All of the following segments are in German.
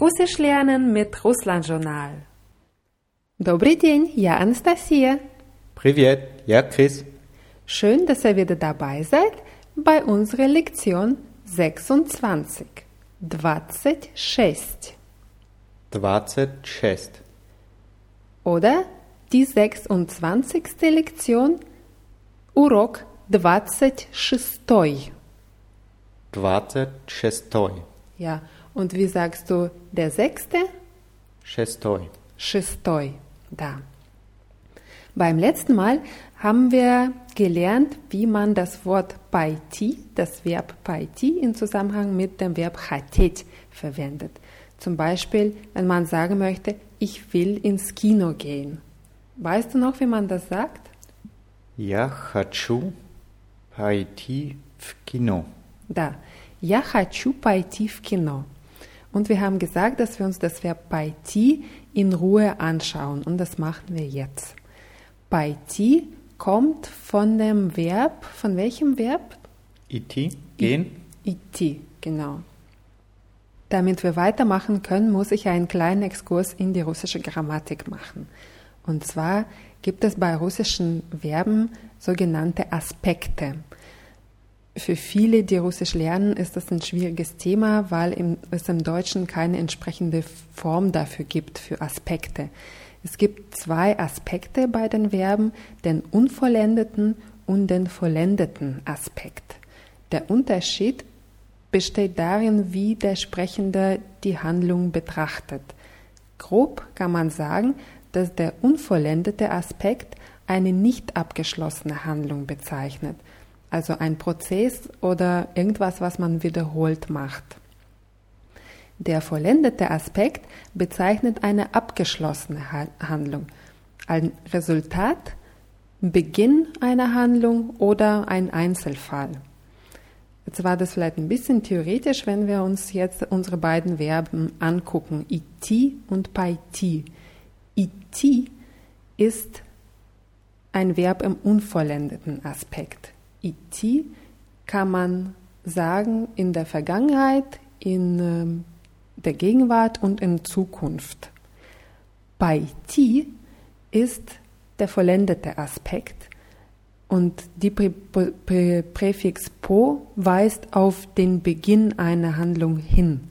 Russisch lernen mit Russland Journal. Добрый день, я Анастасия. Привет, я Chris. Schön, dass ihr wieder dabei seid bei unserer Lektion 26. 26. 26. Oder die 26. Lektion Урок 26. 26. Ja, und wie sagst du der sechste? Шестой. Шестой, da. Beim letzten Mal haben wir gelernt, wie man das Wort пойти, das Verb пойти, in Zusammenhang mit dem Verb хотеть verwendet. Zum Beispiel, wenn man sagen möchte, ich will ins Kino gehen. Weißt du noch, wie man das sagt? Я хочу пойти в кино. Da. Я хочу пойти в кино. Und wir haben gesagt, dass wir uns das Verb пойти in Ruhe anschauen. Und das machen wir jetzt. Пойти kommt von dem Verb, von welchem Verb? Идти, gehen. Идти, genau. Damit wir weitermachen können, muss ich einen kleinen Exkurs in die russische Grammatik machen. Und zwar gibt es bei russischen Verben sogenannte Aspekte. Für viele, die Russisch lernen, ist das ein schwieriges Thema, weil es im Deutschen keine entsprechende Form dafür gibt, für Aspekte. Es gibt zwei Aspekte bei den Verben, den unvollendeten und den vollendeten Aspekt. Der Unterschied besteht darin, wie der Sprechende die Handlung betrachtet. Grob kann man sagen, dass der unvollendete Aspekt eine nicht abgeschlossene Handlung bezeichnet – also ein Prozess oder irgendwas, was man wiederholt macht. Der vollendete Aspekt bezeichnet eine abgeschlossene Handlung, ein Resultat, Beginn einer Handlung oder ein Einzelfall. Jetzt war das vielleicht ein bisschen theoretisch, wenn wir uns jetzt unsere beiden Verben angucken, iti und paiti. Iti ist ein Verb im unvollendeten Aspekt. Iti kann man sagen in der Vergangenheit, in ähm, der Gegenwart und in Zukunft. Bei ti ist der vollendete Aspekt und die Prä Prä Präfix po weist auf den Beginn einer Handlung hin.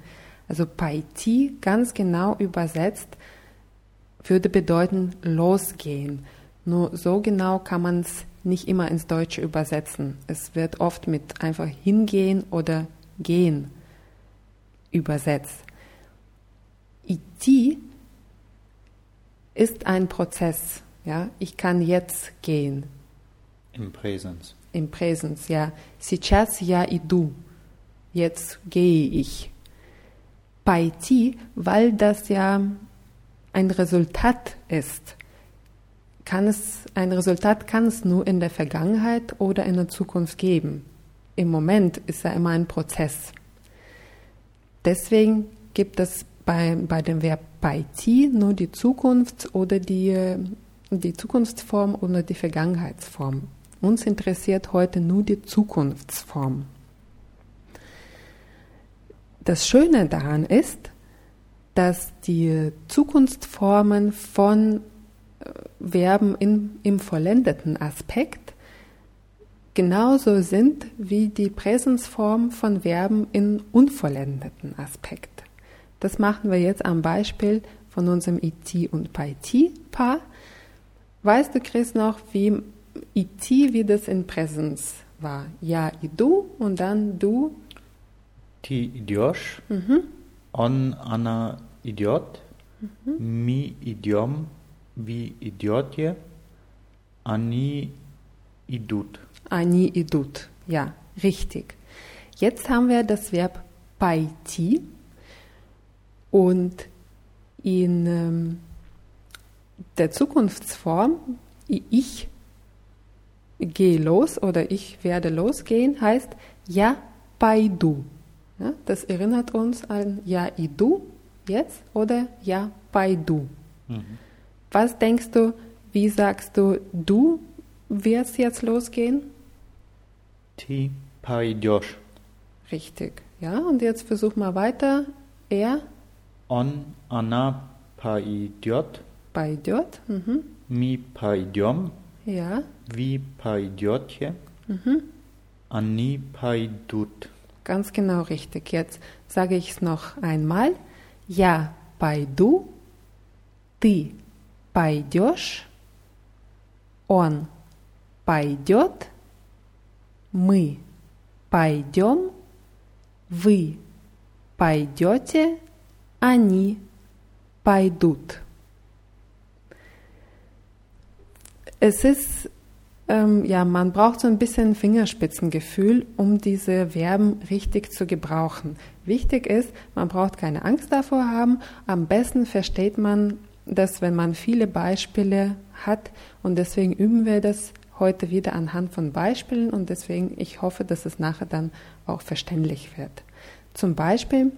Also bei ti ganz genau übersetzt würde bedeuten losgehen. Nur so genau kann man es nicht immer ins Deutsche übersetzen. Es wird oft mit einfach hingehen oder gehen übersetzt. IT ist ein Prozess. Ja, ich kann jetzt gehen. Im Präsens. Im Präsens, ja. Сейчас я иду. Jetzt gehe ich. Пойти, weil das ja ein Resultat ist kann es, ein Resultat kann es nur in der Vergangenheit oder in der Zukunft geben. Im Moment ist er immer ein Prozess. Deswegen gibt es bei, bei dem Verb bei ti nur die Zukunft oder die, die Zukunftsform oder die Vergangenheitsform. Uns interessiert heute nur die Zukunftsform. Das Schöne daran ist, dass die Zukunftsformen von Verben in, im vollendeten Aspekt genauso sind wie die Präsensform von Verben im unvollendeten Aspekt. Das machen wir jetzt am Beispiel von unserem IT und Paiti-Paar. Weißt du, Chris, noch, wie IT, wie das in Präsens war? Ja, du und dann du. Ti idiosch. Mhm. On, Anna, Idiot. Mhm. Mi, Idiom wie идете, они идут. Они идут. Ja, richtig. Jetzt haben wir das Verb пойти und in ähm, der Zukunftsform ich gehe los oder ich werde losgehen heißt ja пойду. Ja, das erinnert uns an ja idu jetzt oder ja пойду. Mhm. Was denkst du, wie sagst du, du wirst jetzt losgehen? Ti paidios. Richtig. Ja, und jetzt versuch mal weiter. Er? On, ana paidiot. Paidiot. Mhm. Mi paidiom. Ja. Vi paidiotje. Mhm. Ani paidut. Ganz genau richtig. Jetzt sage ich es noch einmal. Ja, paidu. Ты пойдешь. Он пойдет. Мы пойдем. Вы пойдете. Они пойдут. Es ist, ähm, ja, man braucht so ein bisschen Fingerspitzengefühl, um diese Verben richtig zu gebrauchen. Wichtig ist, man braucht keine Angst davor haben. Am besten versteht man das, wenn man viele Beispiele hat. Und deswegen üben wir das heute wieder anhand von Beispielen. Und deswegen, ich hoffe, dass es nachher dann auch verständlich wird. Zum Beispiel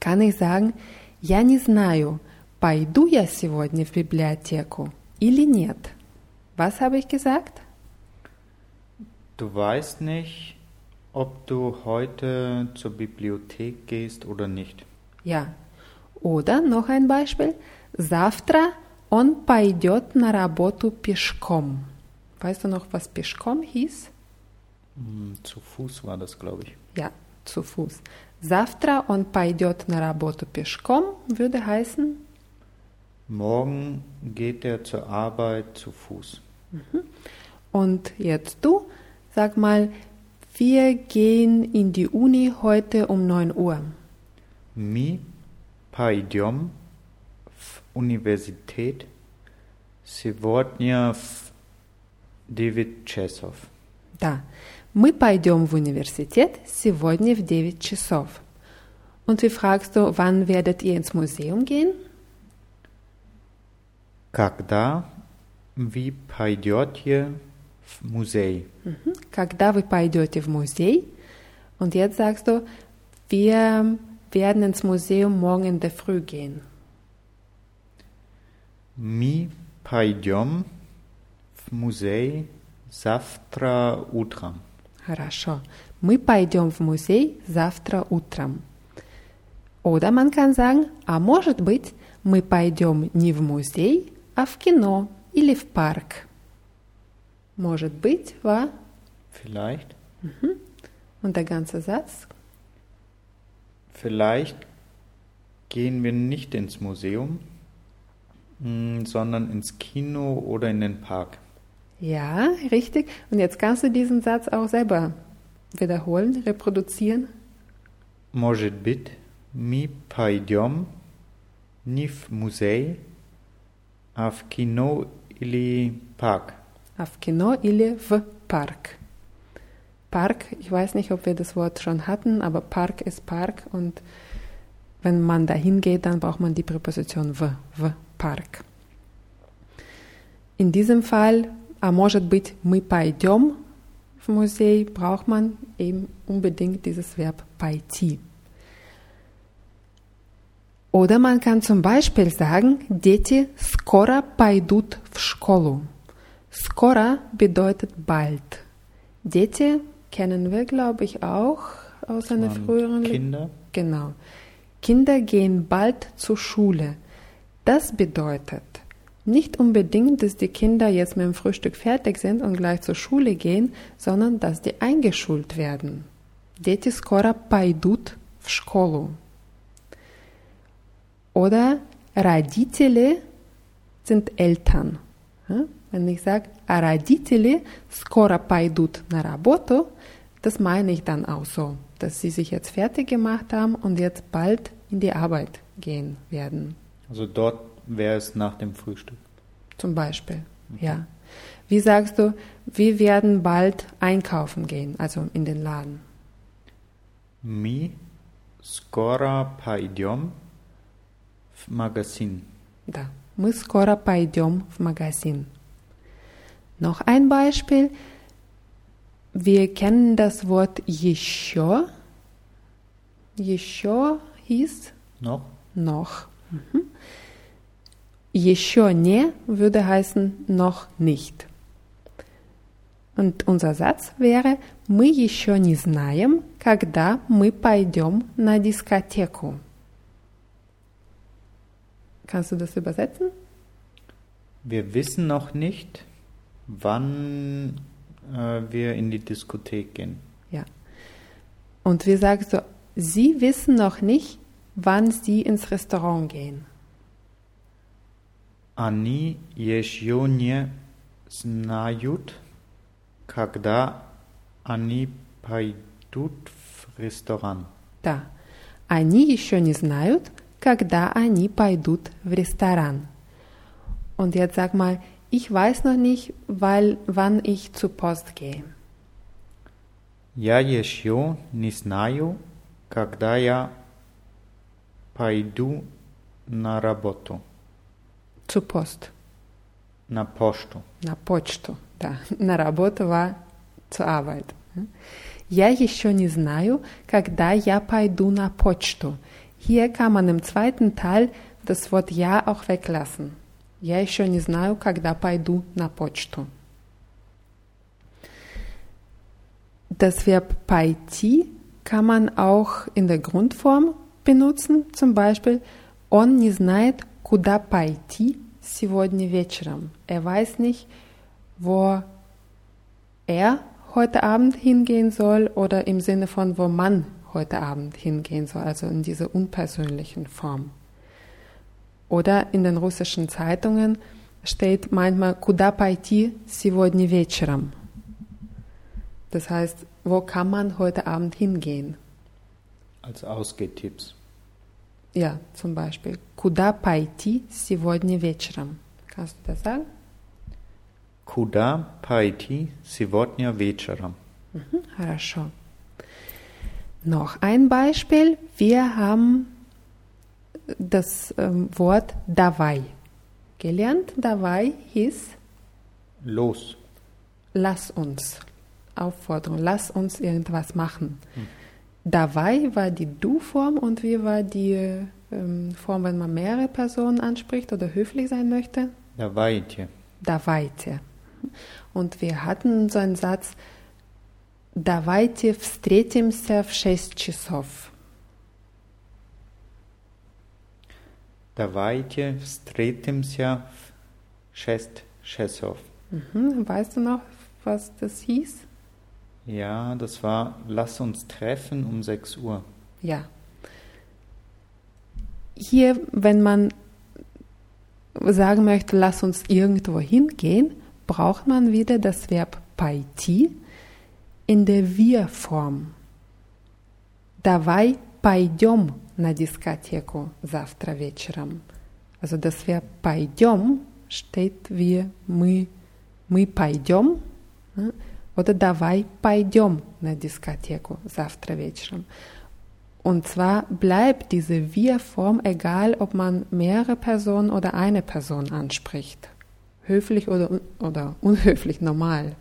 kann ich sagen, я не знаю, пойду я сегодня в библиотеку или нет. Was habe ich gesagt? Du weißt nicht, ob du heute zur Bibliothek gehst oder nicht. Ja. Oder noch ein Beispiel. Завтра он пойдет на работу пешком. Weißt du noch, was пешком hieß? Hm, Zu Fuß war das, glaube ich. Ja, zu Fuß. Завтра он пойдет на работу пешком würde heißen, Morgen geht er zur Arbeit zu Fuß. und jetzt du, sag mal, wir gehen in die Uni heute um 9 Uhr. Мы пойдем в университет сегодня в 9 часов. Да, мы пойдем в университет сегодня в 9 часов. Und wie fragst du, wann werdet ihr ins Museum gehen? Когда вы пойдете в музей? Mhm. Когда вы пойдете в музей? Und jetzt sagst du, wir werden ins Museum morgen in der Früh gehen. Мы пойдем в музей завтра утром. Хорошо. Мы пойдем в музей завтра утром. Oder man kann sagen, а может быть, мы пойдем не в музей, а в кино или в парк. Может быть, war Vielleicht, und der ganze Satz. vielleicht gehen wir nicht ins Museum, mm, sondern ins Kino oder in den Park. Ja, richtig. Und jetzt kannst du diesen Satz auch selber wiederholen, reproduzieren. Может быть, мы пойдем не в музей, а в кино или парк. Auf Kino или в Park. Park, ich weiß nicht, ob wir das Wort schon hatten, aber Park ist Park und wenn man dahin geht, dann braucht man die Präposition в, в Park. In diesem Fall, а может быть, мы пойдем в музей, braucht man eben unbedingt dieses Verb пойти. Oder man kann zum Beispiel sagen, Дети скоро пойдут в школу. Skora bedeutet bald. Дети kennen wir, glaube ich, auch aus einer waren früheren Le- Kinder. Genau. Kinder gehen bald zur Schule. Das bedeutet nicht unbedingt, dass die Kinder jetzt mit dem Frühstück fertig sind und gleich zur Schule gehen, sondern dass die eingeschult werden. Дети скоро пойдут в школу. Oder Родители sind Eltern. Ja? Wenn ich sage, а родители скоро пойдут на работу, das meine ich dann auch so, dass sie sich jetzt fertig gemacht haben und jetzt bald in die Arbeit gehen werden. Also dort wäre es nach dem Frühstück. Zum Beispiel. Ja. Wie sagst du, wir werden bald einkaufen gehen, also in den Laden? Мы скоро пойдем в магазин. Да. Мы скоро пойдем в магазин. Noch ein Beispiel. Wir kennen das Wort еще. Еще hieß Noch? noch. Mhm. Еще не würde heißen noch nicht. Und unser Satz wäre, мы еще не знаем, когда мы пойдем на дискотеку. Kannst du das übersetzen? Wir wissen noch nicht, wann äh, wir in die Diskothek gehen. Ja. Und wie sagst du, Sie wissen noch nicht, wann Sie ins Restaurant gehen. Они еще не знают, когда они пойдут в ресторан. Да. Они еще не знают, когда они пойдут в ресторан. Und jetzt sag mal, ich weiß noch nicht, weil, wann ich zur Post gehe. Я еще не знаю, когда я пойду на работу. Zur Post. На пошту. На почту, да. На работу war zur Arbeit. Я еще не знаю, когда я paidu на почту. Hier kann man im zweiten Teil das Wort ja auch weglassen. Я еще не знаю, когда пойду на почту. Das Verb пойти kann man auch in der Grundform benutzen, zum Beispiel Он не знает, куда пойти сегодня вечером. Er weiß nicht, wo er heute Abend hingehen soll oder im Sinne von, wo man heute Abend hingehen soll, also in dieser unpersönlichen Form. Oder in den russischen Zeitungen steht manchmal Куда пойти сегодня вечером? Das heißt, wo kann man heute Abend hingehen? Als Ausgehtipps. Ja, zum Beispiel. Куда пойти сегодня вечером? Kannst du das sagen? Куда пойти сегодня вечером? Mhm, хорошо. Noch ein Beispiel. Wir haben das ähm, Wort давай gelernt. Давай hieß Los. lass uns. Aufforderung, lass uns irgendwas machen. Hm. Давай war die Du-Form und wie war die ähm, Form, wenn man mehrere Personen anspricht oder höflich sein möchte? Давайте. Давайте. Und wir hatten so einen Satz, Давайте встретимся в шесть часов. Давайте встретимся в шесть часов. Mhm. Weißt du noch, was das hieß? Ja, das war Lass uns treffen um 6 Uhr. Ja. Hier, wenn man sagen möchte, lass uns irgendwo hingehen, braucht man wieder das Verb пойти in der Wir-Form. Давай пойдем на дискотеку завтра вечером. Also das Verb пойдем steht wie мы, мы пойдем oder давай пойдем на дискотеку завтра вечером. Und zwar bleibt diese Wir-Form egal, ob man mehrere Personen oder eine Person anspricht. Höflich oder, oder unhöflich, normal.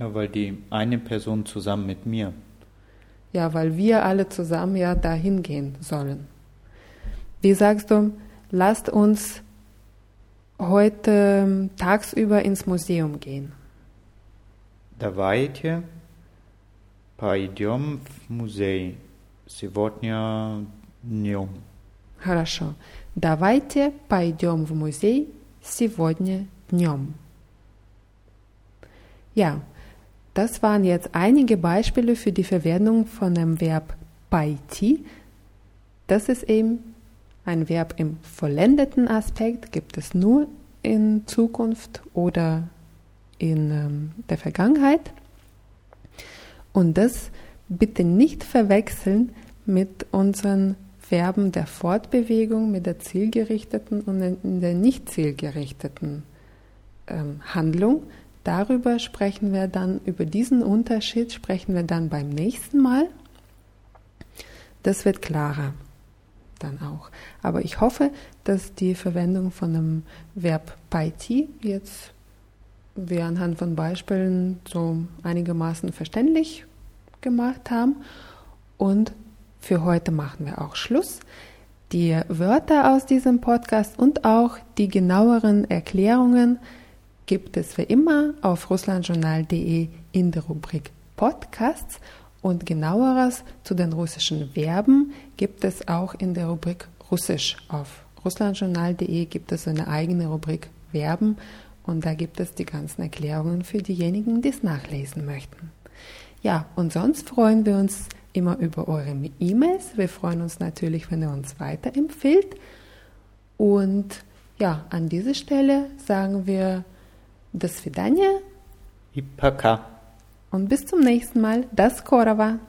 Ja, weil die eine Person zusammen mit mir. Ja, weil wir alle zusammen ja dahin gehen sollen. Wie sagst du, lasst uns heute tagsüber ins Museum gehen? Давайте пойдем в музей сегодня днем. Хорошо. Давайте пойдем в музей сегодня днем. Ja, das waren jetzt einige Beispiele für die Verwendung von dem Verb пойти. Das ist eben ein Verb im vollendeten Aspekt, gibt es nur in Zukunft oder in ähm, der Vergangenheit. Und das bitte nicht verwechseln mit unseren Verben der Fortbewegung, mit der zielgerichteten und der nicht zielgerichteten ähm, Handlung. Darüber sprechen wir dann, über diesen Unterschied sprechen wir dann beim nächsten Mal. Das wird klarer dann auch. Aber ich hoffe, dass die Verwendung von dem Verb paiti jetzt wir anhand von Beispielen so einigermaßen verständlich gemacht haben. Und für heute machen wir auch Schluss. Die Wörter aus diesem Podcast und auch die genaueren Erklärungen gibt es wie immer auf russlandjournal.de in der Rubrik Podcasts und genaueres zu den russischen Verben gibt es auch in der Rubrik Russisch auf russlandjournal.de gibt es eine eigene Rubrik Verben und da gibt es die ganzen Erklärungen für diejenigen, die es nachlesen möchten. Ja, und sonst freuen wir uns immer über eure E-Mails. Wir freuen uns natürlich, wenn ihr uns weiterempfehlt. Und ja, an dieser Stelle sagen wir das für Vidania. Ipaka. Und bis zum nächsten Mal. Das Korava.